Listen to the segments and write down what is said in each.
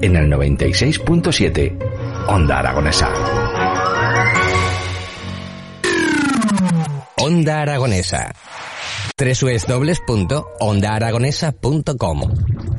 en el 96.7 Onda Aragonesa. Onda Aragonesa. www.ondaaragonesa.com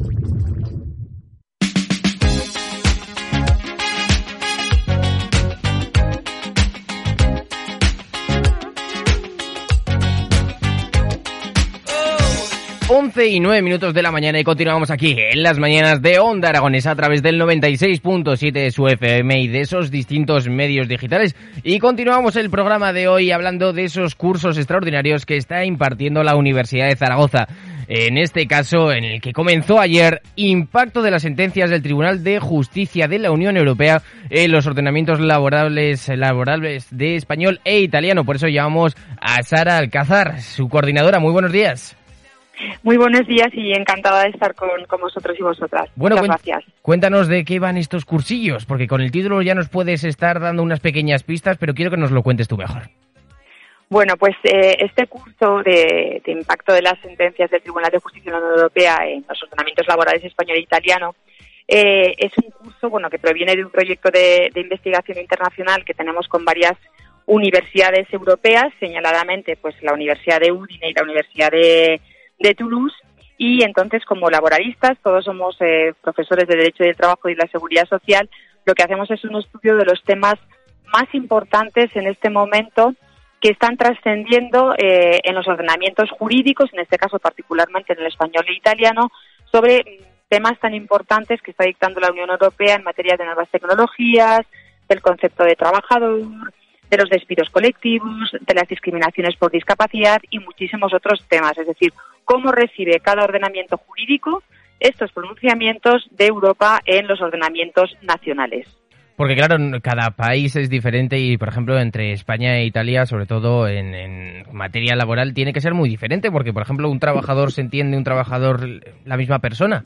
Once y nueve minutos de la mañana y continuamos aquí en las mañanas de Onda Aragonesa a través del 96.7 de su FM y de esos distintos medios digitales. Y continuamos el programa de hoy hablando de esos cursos extraordinarios que está impartiendo la Universidad de Zaragoza. En este caso, en el que comenzó ayer, impacto de las sentencias del Tribunal de Justicia de la Unión Europea en los ordenamientos laborables, laborables de español e italiano. Por eso llamamos a Sara Alcázar, su coordinadora. Muy buenos días. Muy buenos días y encantada de estar con, con vosotros y vosotras. Bueno, Muchas gracias. cuéntanos de qué van estos cursillos, porque con el título ya nos puedes estar dando unas pequeñas pistas, pero quiero que nos lo cuentes tú mejor. Bueno, pues eh, este curso de, de impacto de las sentencias del Tribunal de Justicia de la Unión Europea en los ordenamientos laborales español e italiano eh, es un curso bueno que proviene de un proyecto de, de investigación internacional que tenemos con varias universidades europeas, señaladamente pues la Universidad de Udine y la Universidad de, de Toulouse. Y entonces, como laboralistas, todos somos eh, profesores de Derecho del Trabajo y la Seguridad Social, lo que hacemos es un estudio de los temas más importantes en este momento que están trascendiendo eh, en los ordenamientos jurídicos, en este caso particularmente en el español e italiano, sobre mm, temas tan importantes que está dictando la Unión Europea en materia de nuevas tecnologías, del concepto de trabajador, de los despidos colectivos, de las discriminaciones por discapacidad y muchísimos otros temas. Es decir, cómo recibe cada ordenamiento jurídico estos pronunciamientos de Europa en los ordenamientos nacionales. Porque claro, cada país es diferente y, por ejemplo, entre España e Italia, sobre todo en materia laboral, tiene que ser muy diferente, porque, por ejemplo, un trabajador se entiende un trabajador la misma persona.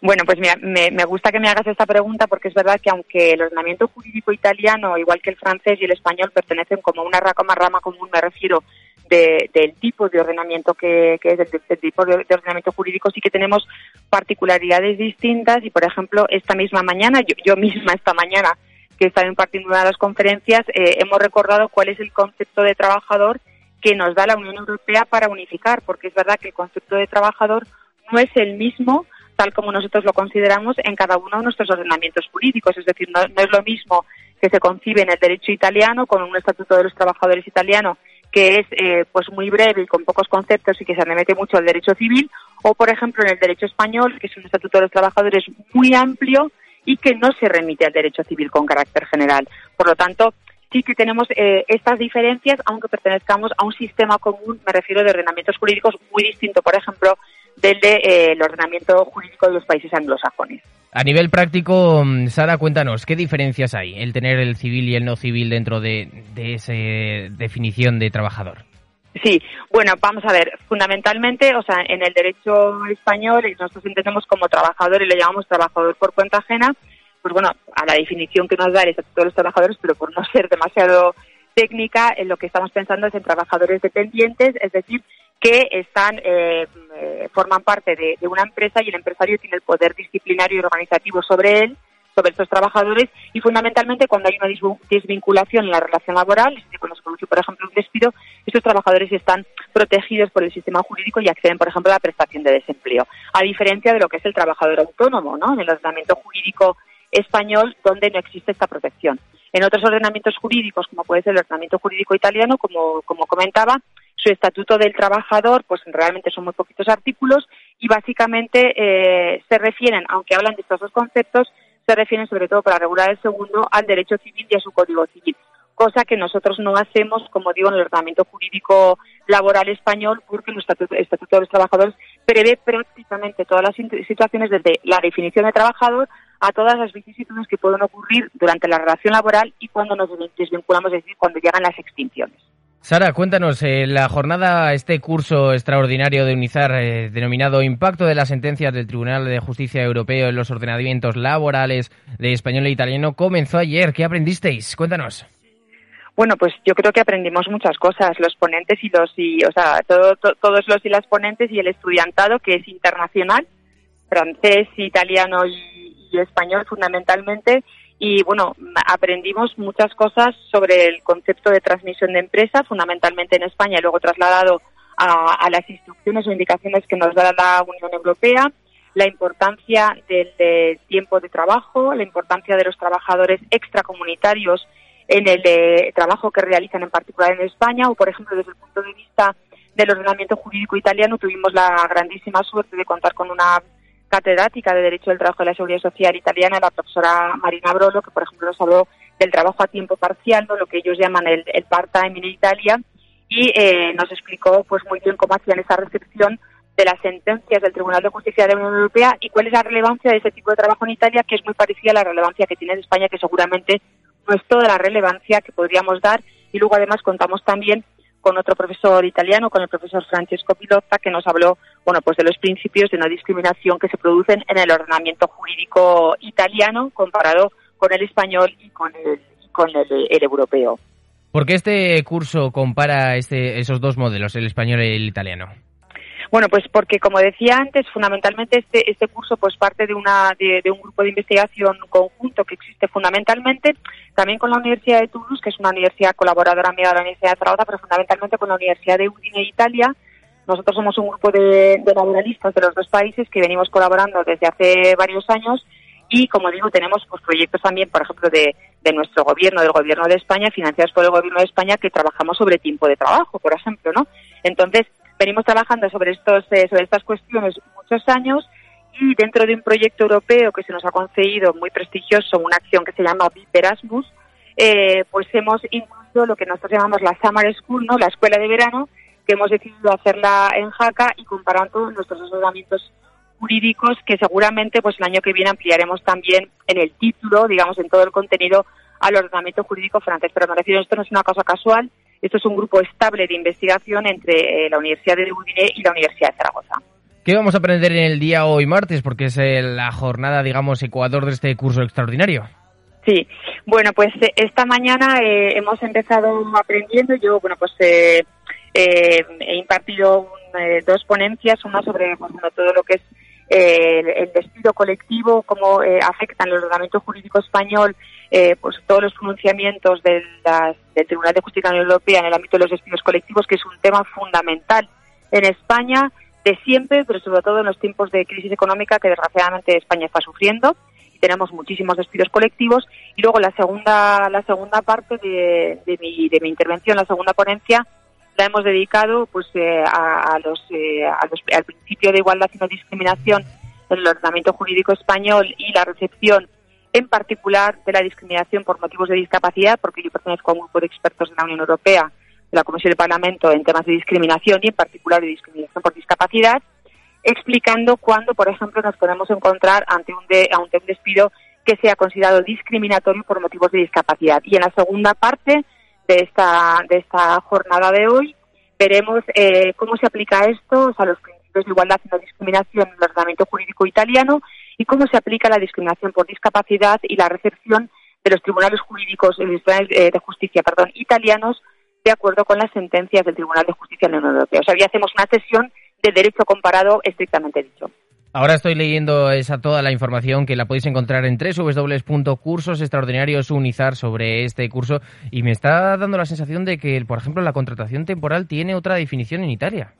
Bueno, pues mira, me, me gusta que me hagas esta pregunta porque es verdad que aunque el ordenamiento jurídico italiano, igual que el francés y el español, pertenecen como una rama, rama común, me refiero de- del tipo de ordenamiento que, que es, del tipo de, de ordenamiento jurídico, sí que tenemos particularidades distintas y, por ejemplo, esta misma mañana, yo, yo misma esta mañana que estaba impartiendo una de las conferencias, eh, hemos recordado cuál es el concepto de trabajador que nos da la Unión Europea para unificar, porque es verdad que el concepto de trabajador no es el mismo tal como nosotros lo consideramos en cada uno de nuestros ordenamientos jurídicos. Es decir, no, es lo mismo que se concibe en el derecho italiano con un estatuto de los trabajadores italiano que es eh, pues muy breve y con pocos conceptos y que se remete mucho al derecho civil, o por ejemplo en el derecho español, que es un estatuto de los trabajadores muy amplio y que no se remite al derecho civil con carácter general. Por lo tanto, sí que tenemos eh, estas diferencias, aunque pertenezcamos a un sistema común, me refiero de ordenamientos jurídicos muy distinto, por ejemplo, del de, eh, el ordenamiento jurídico de los países anglosajones. A nivel práctico, mm, Sara, cuéntanos, ¿qué diferencias hay el tener el civil y el no civil dentro de, de esa definición de trabajador? Sí, bueno, vamos a ver, fundamentalmente, o sea, en el derecho español y nosotros entendemos como trabajador y le llamamos trabajador por cuenta ajena, pues bueno, a la definición que nos da el Estatuto de los Trabajadores, pero por no ser demasiado técnica, en lo que estamos pensando es en trabajadores dependientes, es decir, que están eh, eh, forman parte de, una empresa y el empresario tiene el poder disciplinario y organizativo sobre él, sobre estos trabajadores y fundamentalmente cuando hay una desvinculación en la relación laboral, cuando se produce, por ejemplo, un despido, estos trabajadores están protegidos por el sistema jurídico y acceden, por ejemplo, a la prestación de desempleo, a diferencia de lo que es el trabajador autónomo, ¿no? En el ordenamiento jurídico español donde no existe esta protección. En otros ordenamientos jurídicos, como puede ser el ordenamiento jurídico italiano, como comentaba, su estatuto del trabajador, pues realmente son muy poquitos artículos y básicamente eh, se refieren, aunque hablan de estos dos conceptos, se refieren sobre todo para regular el segundo al derecho civil y a su código civil, cosa que nosotros no hacemos, como digo, en el ordenamiento jurídico laboral español, porque el estatuto, el estatuto de los trabajadores prevé prácticamente todas las situaciones desde la definición de trabajador a todas las vicisitudes que pueden ocurrir durante la relación laboral y cuando nos desvinculamos, es decir, cuando llegan las extinciones. Sara, cuéntanos, eh, la jornada, este curso extraordinario de UNIZAR eh, denominado Impacto de las sentencias del Tribunal de Justicia Europeo en los ordenamientos laborales de español e italiano comenzó ayer. ¿Qué aprendisteis? Cuéntanos. Bueno, pues yo creo que aprendimos muchas cosas, los ponentes y los, y, o sea, todos los y las ponentes y el estudiantado que es internacional, francés, italiano y español fundamentalmente, y bueno, aprendimos muchas cosas sobre el concepto de transmisión de empresa, fundamentalmente en España luego trasladado a, las instrucciones o indicaciones que nos da la Unión Europea, la importancia del, tiempo de trabajo, la importancia de los trabajadores extracomunitarios en el eh, trabajo que realizan en particular en España o, por ejemplo, desde el punto de vista del ordenamiento jurídico italiano tuvimos la grandísima suerte de contar con una catedrática de Derecho del Trabajo de la Seguridad Social italiana, la profesora Marina Brolo, que por ejemplo nos habló del trabajo a tiempo parcial, ¿no? lo que ellos llaman el, part-time en Italia, y eh, nos explicó pues muy bien cómo hacían esa recepción de las sentencias del Tribunal de Justicia de la Unión Europea y cuál es la relevancia de ese tipo de trabajo en Italia, que es muy parecida a la relevancia que tiene en España, que seguramente no es toda la relevancia que podríamos dar. Y luego además contamos también con otro profesor italiano, con el profesor Francesco Pilotta, que nos habló, bueno, pues de los principios de no discriminación que se producen en el ordenamiento jurídico italiano comparado con el español y con el, con el, europeo. ¿Por qué este curso compara este, esos dos modelos, el español y el italiano? Bueno, pues porque como decía antes, fundamentalmente este, este curso pues parte de, una, de, un grupo de investigación conjunto que existe fundamentalmente también con la Universidad de Toulouse, que es una universidad colaboradora amiga de la Universidad de Zaragoza, pero fundamentalmente con la Universidad de Udine, Italia. Nosotros somos un grupo de, de laboralistas de los dos países que venimos colaborando desde hace varios años y como digo tenemos pues proyectos también por ejemplo de, de, nuestro gobierno del gobierno de España financiados por el gobierno de España que trabajamos sobre tiempo de trabajo por ejemplo no entonces venimos trabajando sobre, estos, eh, sobre estas cuestiones muchos años y dentro de un proyecto europeo que se nos ha concedido muy prestigioso, una acción que se llama VIP Erasmus, eh, pues hemos incluido lo que nosotros llamamos la Summer School, ¿no? la escuela de verano, que hemos decidido hacerla en Jaca y comparando nuestros asesoramientos jurídicos que seguramente pues el año que viene ampliaremos también en el título, digamos, en todo el contenido al ordenamiento jurídico francés. Pero me refiero, esto no es una cosa casual, esto es un grupo estable de investigación entre eh, la Universidad de Udine y la Universidad de Zaragoza. ¿Qué vamos a aprender en el día hoy martes? Porque es eh, la jornada, digamos, ecuador de este curso extraordinario. Sí, bueno, pues eh, esta mañana hemos empezado aprendiendo. Yo, bueno, pues he impartido dos ponencias, una sobre pues, todo lo que es el despido colectivo, cómo afecta en el ordenamiento jurídico español eh, pues todos los pronunciamientos del Tribunal de Justicia de la Unión Europea en el ámbito de los despidos colectivos, que es un tema fundamental en España de siempre, pero sobre todo en los tiempos de crisis económica que desgraciadamente España está sufriendo. Tenemos muchísimos despidos colectivos y luego la segunda la segunda parte de, mi, de mi intervención, la segunda ponencia, la hemos dedicado pues eh, a, los, eh, a los, al principio de igualdad y no discriminación en el ordenamiento jurídico español y la recepción en particular de la discriminación por motivos de discapacidad, porque yo pertenezco a un grupo de expertos de la Unión Europea, de la Comisión del Parlamento, en temas de discriminación y en particular de discriminación por discapacidad, explicando cuándo, por ejemplo, nos podemos encontrar ante un, ante un despido que sea considerado discriminatorio por motivos de discapacidad. Y en la segunda parte de esta, de esta jornada de hoy veremos eh, cómo se aplica esto a los principios de igualdad y no discriminación en el ordenamiento jurídico italiano y cómo se aplica la discriminación por discapacidad y la recepción de los tribunales jurídicos eh, de justicia italianos de acuerdo con las sentencias del Tribunal de Justicia de la Unión Europea. O sea, hoy hacemos una sesión de derecho comparado estrictamente dicho. Ahora estoy leyendo esa toda la información que la podéis encontrar en www.cursosextraordinariosunizar sobre este curso y me está dando la sensación de que, por ejemplo, la contratación temporal tiene otra definición en Italia.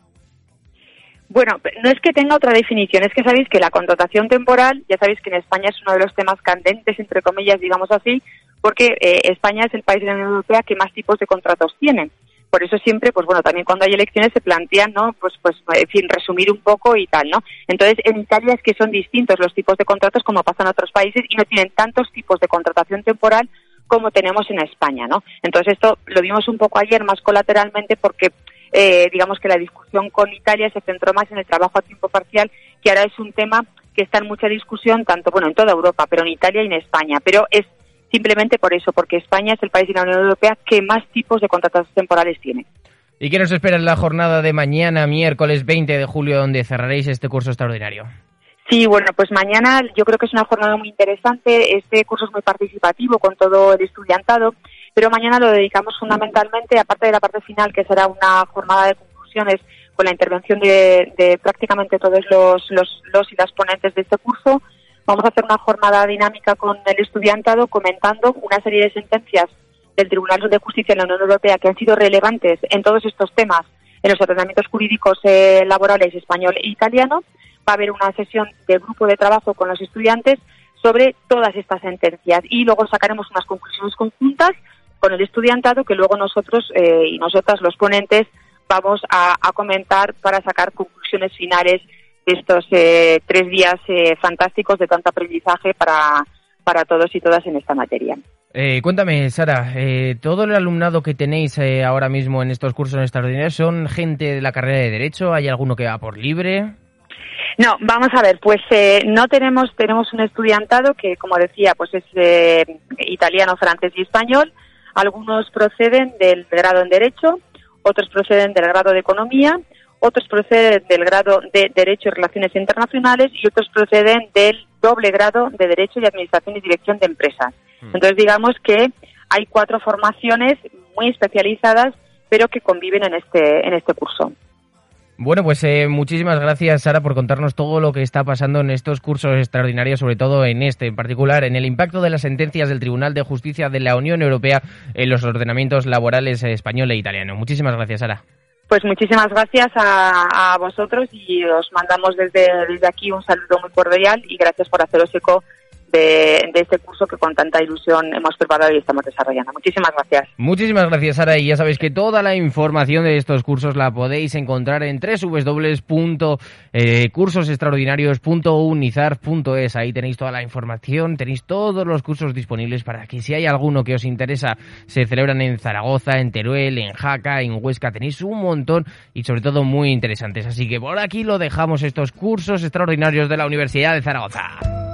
Bueno, no es que tenga otra definición, es que sabéis que la contratación temporal, ya sabéis que en España es uno de los temas candentes, entre comillas, digamos así, porque eh, España es el país de la Unión Europea que más tipos de contratos tiene. Por eso siempre, pues bueno, también cuando hay elecciones se plantean, ¿no? Pues, pues, en fin, resumir un poco y tal, ¿no? Entonces, en Italia es que son distintos los tipos de contratos como pasa en otros países y no tienen tantos tipos de contratación temporal como tenemos en España, ¿no? Entonces, esto lo vimos un poco ayer más colateralmente porque eh, digamos que la discusión con Italia se centró más en el trabajo a tiempo parcial, que ahora es un tema que está en mucha discusión, tanto bueno en toda Europa, pero en Italia y en España. Pero es simplemente por eso, porque España es el país de la Unión Europea que más tipos de contratos temporales tiene. ¿Y qué nos espera en la jornada de mañana, miércoles 20 de julio, donde cerraréis este curso extraordinario? Sí, bueno, pues mañana yo creo que es una jornada muy interesante. Este curso es muy participativo con todo el estudiantado pero mañana lo dedicamos fundamentalmente, aparte de la parte final, que será una jornada de conclusiones con la intervención de, prácticamente todos los, los, y las ponentes de este curso, vamos a hacer una jornada dinámica con el estudiantado comentando una serie de sentencias del Tribunal de Justicia de la Unión Europea que han sido relevantes en todos estos temas, en los ordenamientos jurídicos eh, laborales español e italiano. Va a haber una sesión de grupo de trabajo con los estudiantes sobre todas estas sentencias y luego sacaremos unas conclusiones conjuntas con el estudiantado que luego nosotros eh, y nosotras los ponentes vamos a, comentar para sacar conclusiones finales de estos eh, tres días eh, fantásticos de tanto aprendizaje para, para todos y todas en esta materia. cuéntame, Sara, ¿todo el alumnado que tenéis ahora mismo en estos cursos extraordinarios son gente de la carrera de Derecho? ¿Hay alguno que va por libre? No, vamos a ver, pues no tenemos, tenemos un estudiantado que, como decía, pues es italiano, francés y español. Algunos proceden del grado en Derecho, otros proceden del grado de Economía, otros proceden del grado de Derecho y Relaciones Internacionales y otros proceden del doble grado de Derecho y Administración y Dirección de Empresas. Hmm. Entonces, digamos que hay cuatro formaciones muy especializadas, pero que conviven en este, en este curso. Bueno, pues eh, muchísimas gracias, Sara, por contarnos todo lo que está pasando en estos cursos extraordinarios, sobre todo en este en particular, en el impacto de las sentencias del Tribunal de Justicia de la Unión Europea en los ordenamientos laborales español e italiano. Muchísimas gracias, Sara. Pues muchísimas gracias a, vosotros y os mandamos desde, desde aquí un saludo muy cordial y gracias por haceros eco de, este curso que con tanta ilusión hemos preparado y estamos desarrollando. Muchísimas gracias. Muchísimas gracias, Sara. Y ya sabéis que toda la información de estos cursos la podéis encontrar en www.cursosextraordinarios.unizar.es. Ahí tenéis toda la información, tenéis todos los cursos disponibles para que si hay alguno que os interesa, se celebran en Zaragoza, en Teruel, en Jaca, en Huesca. Tenéis un montón y sobre todo muy interesantes. Así que por aquí lo dejamos estos cursos extraordinarios de la Universidad de Zaragoza.